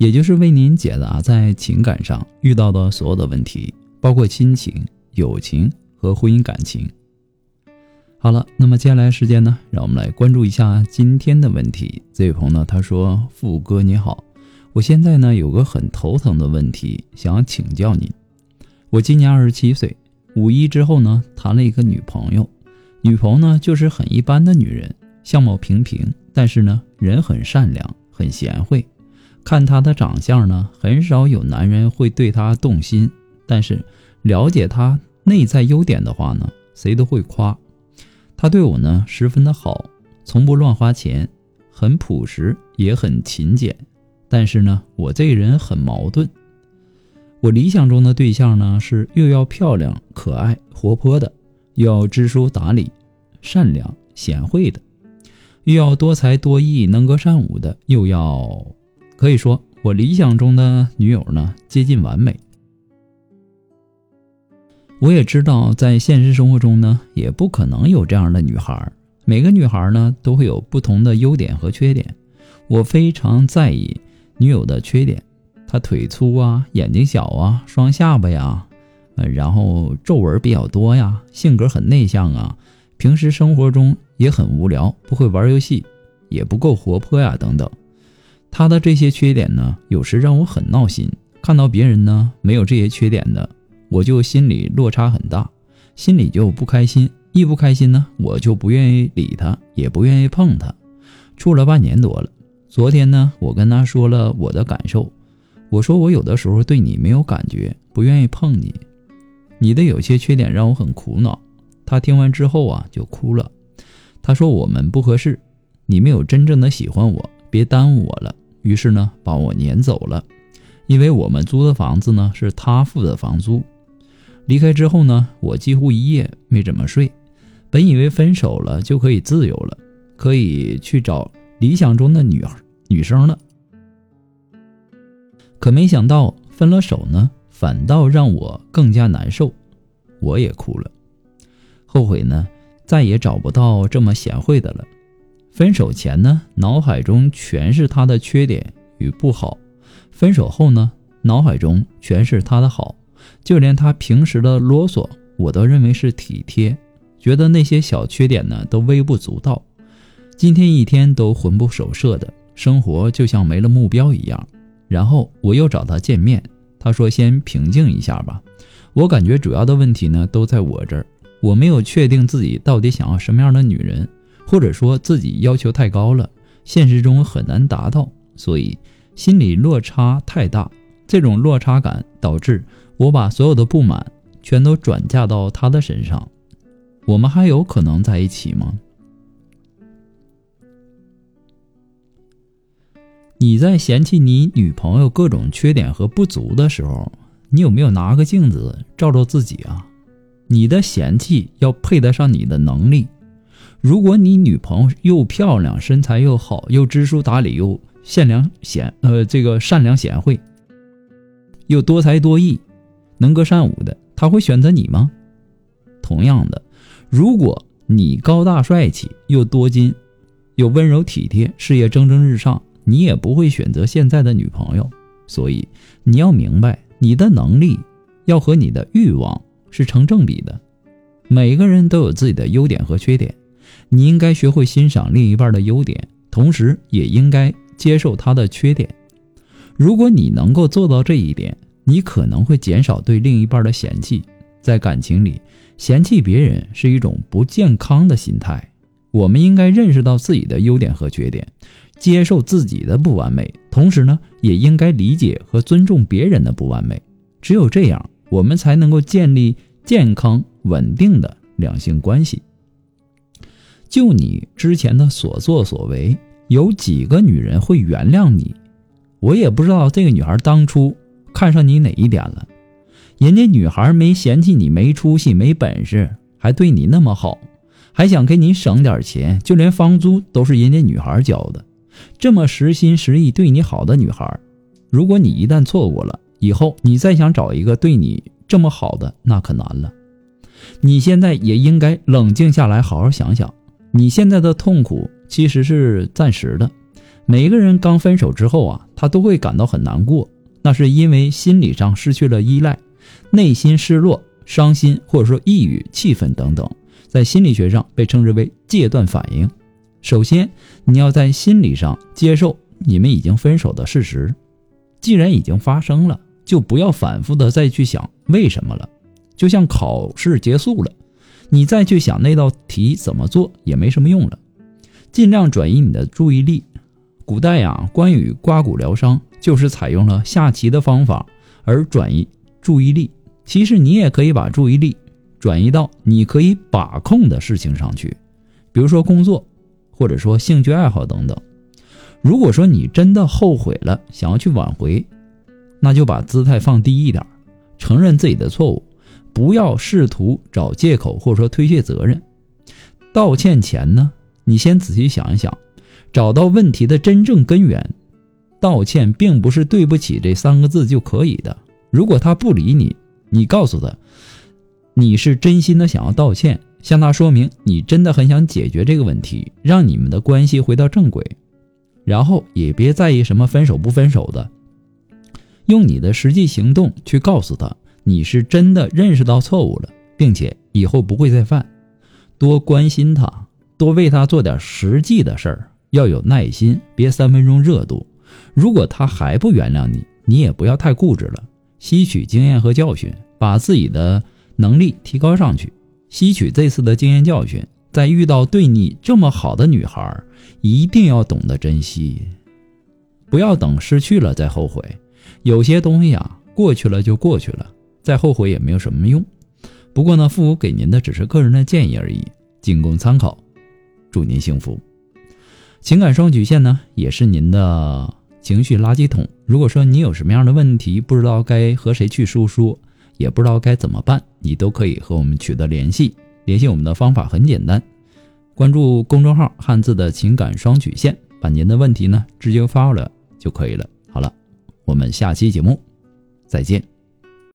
也就是为您解答在情感上遇到的所有的问题，包括亲情、友情和婚姻感情。好了，那么接下来时间呢，让我们来关注一下今天的问题。这位朋友呢，他说：“富哥你好，我现在呢有个很头疼的问题，想请教您。我今年二十七岁，五一之后呢谈了一个女朋友，女朋友呢就是很一般的女人，相貌平平，但是呢人很善良，很贤惠。看她的长相呢，很少有男人会对她动心，但是了解她内在优点的话呢，谁都会夸。”他对我呢十分的好，从不乱花钱，很朴实也很勤俭。但是呢，我这人很矛盾。我理想中的对象呢是又要漂亮、可爱、活泼的，又要知书达理、善良、贤惠的，又要多才多艺、能歌善舞的，又要可以说我理想中的女友呢接近完美。我也知道，在现实生活中呢，也不可能有这样的女孩。每个女孩呢，都会有不同的优点和缺点。我非常在意女友的缺点，她腿粗啊，眼睛小啊，双下巴呀，呃，然后皱纹比较多呀，性格很内向啊，平时生活中也很无聊，不会玩游戏，也不够活泼呀，等等。他的这些缺点呢，有时让我很闹心。看到别人呢，没有这些缺点的。我就心里落差很大，心里就不开心，一不开心呢，我就不愿意理他，也不愿意碰他。处了半年多了，昨天呢，我跟他说了我的感受，我说我有的时候对你没有感觉，不愿意碰你，你的有些缺点让我很苦恼。他听完之后啊，就哭了。他说我们不合适，你没有真正的喜欢我，别耽误我了。于是呢，把我撵走了，因为我们租的房子呢是他付的房租。离开之后呢，我几乎一夜没怎么睡。本以为分手了就可以自由了，可以去找理想中的女女生了。可没想到分了手呢，反倒让我更加难受。我也哭了，后悔呢，再也找不到这么贤惠的了。分手前呢，脑海中全是他的缺点与不好；分手后呢，脑海中全是他的好。就连他平时的啰嗦，我都认为是体贴，觉得那些小缺点呢都微不足道。今天一天都魂不守舍的生活，就像没了目标一样。然后我又找他见面，他说先平静一下吧。我感觉主要的问题呢都在我这儿，我没有确定自己到底想要什么样的女人，或者说自己要求太高了，现实中很难达到，所以心理落差太大。这种落差感导致。我把所有的不满全都转嫁到他的身上，我们还有可能在一起吗？你在嫌弃你女朋友各种缺点和不足的时候，你有没有拿个镜子照照自己啊？你的嫌弃要配得上你的能力。如果你女朋友又漂亮、身材又好、又知书达理、又善良贤呃这个善良贤惠，又多才多艺。能歌善舞的，她会选择你吗？同样的，如果你高大帅气又多金，又温柔体贴，事业蒸蒸日上，你也不会选择现在的女朋友。所以你要明白，你的能力要和你的欲望是成正比的。每个人都有自己的优点和缺点，你应该学会欣赏另一半的优点，同时也应该接受他的缺点。如果你能够做到这一点，你可能会减少对另一半的嫌弃，在感情里，嫌弃别人是一种不健康的心态。我们应该认识到自己的优点和缺点，接受自己的不完美，同时呢，也应该理解和尊重别人的不完美。只有这样，我们才能够建立健康稳定的两性关系。就你之前的所作所为，有几个女人会原谅你？我也不知道这个女孩当初。看上你哪一点了？人家女孩没嫌弃你没出息、没本事，还对你那么好，还想给你省点钱，就连房租都是人家女孩交的。这么实心实意对你好的女孩，如果你一旦错过了，以后你再想找一个对你这么好的，那可难了。你现在也应该冷静下来，好好想想，你现在的痛苦其实是暂时的。每个人刚分手之后啊，他都会感到很难过，那是因为心理上失去了依赖，内心失落、伤心或者说抑郁、气愤等等，在心理学上被称之为戒断反应。首先，你要在心理上接受你们已经分手的事实，既然已经发生了，就不要反复的再去想为什么了。就像考试结束了，你再去想那道题怎么做也没什么用了，尽量转移你的注意力。古代呀，关羽刮骨疗伤就是采用了下棋的方法而转移注意力。其实你也可以把注意力转移到你可以把控的事情上去，比如说工作，或者说兴趣爱好等等。如果说你真的后悔了，想要去挽回，那就把姿态放低一点，承认自己的错误，不要试图找借口或者说推卸责任。道歉前呢，你先仔细想一想。找到问题的真正根源，道歉并不是“对不起”这三个字就可以的。如果他不理你，你告诉他，你是真心的想要道歉，向他说明你真的很想解决这个问题，让你们的关系回到正轨。然后也别在意什么分手不分手的，用你的实际行动去告诉他，你是真的认识到错误了，并且以后不会再犯。多关心他，多为他做点实际的事儿。要有耐心，别三分钟热度。如果他还不原谅你，你也不要太固执了，吸取经验和教训，把自己的能力提高上去。吸取这次的经验教训，在遇到对你这么好的女孩，一定要懂得珍惜，不要等失去了再后悔。有些东西啊，过去了就过去了，再后悔也没有什么用。不过呢，父母给您的只是个人的建议而已，仅供参考。祝您幸福。情感双曲线呢，也是您的情绪垃圾桶。如果说你有什么样的问题，不知道该和谁去诉说，也不知道该怎么办，你都可以和我们取得联系。联系我们的方法很简单，关注公众号“汉字的情感双曲线”，把您的问题呢直接发过来就可以了。好了，我们下期节目再见。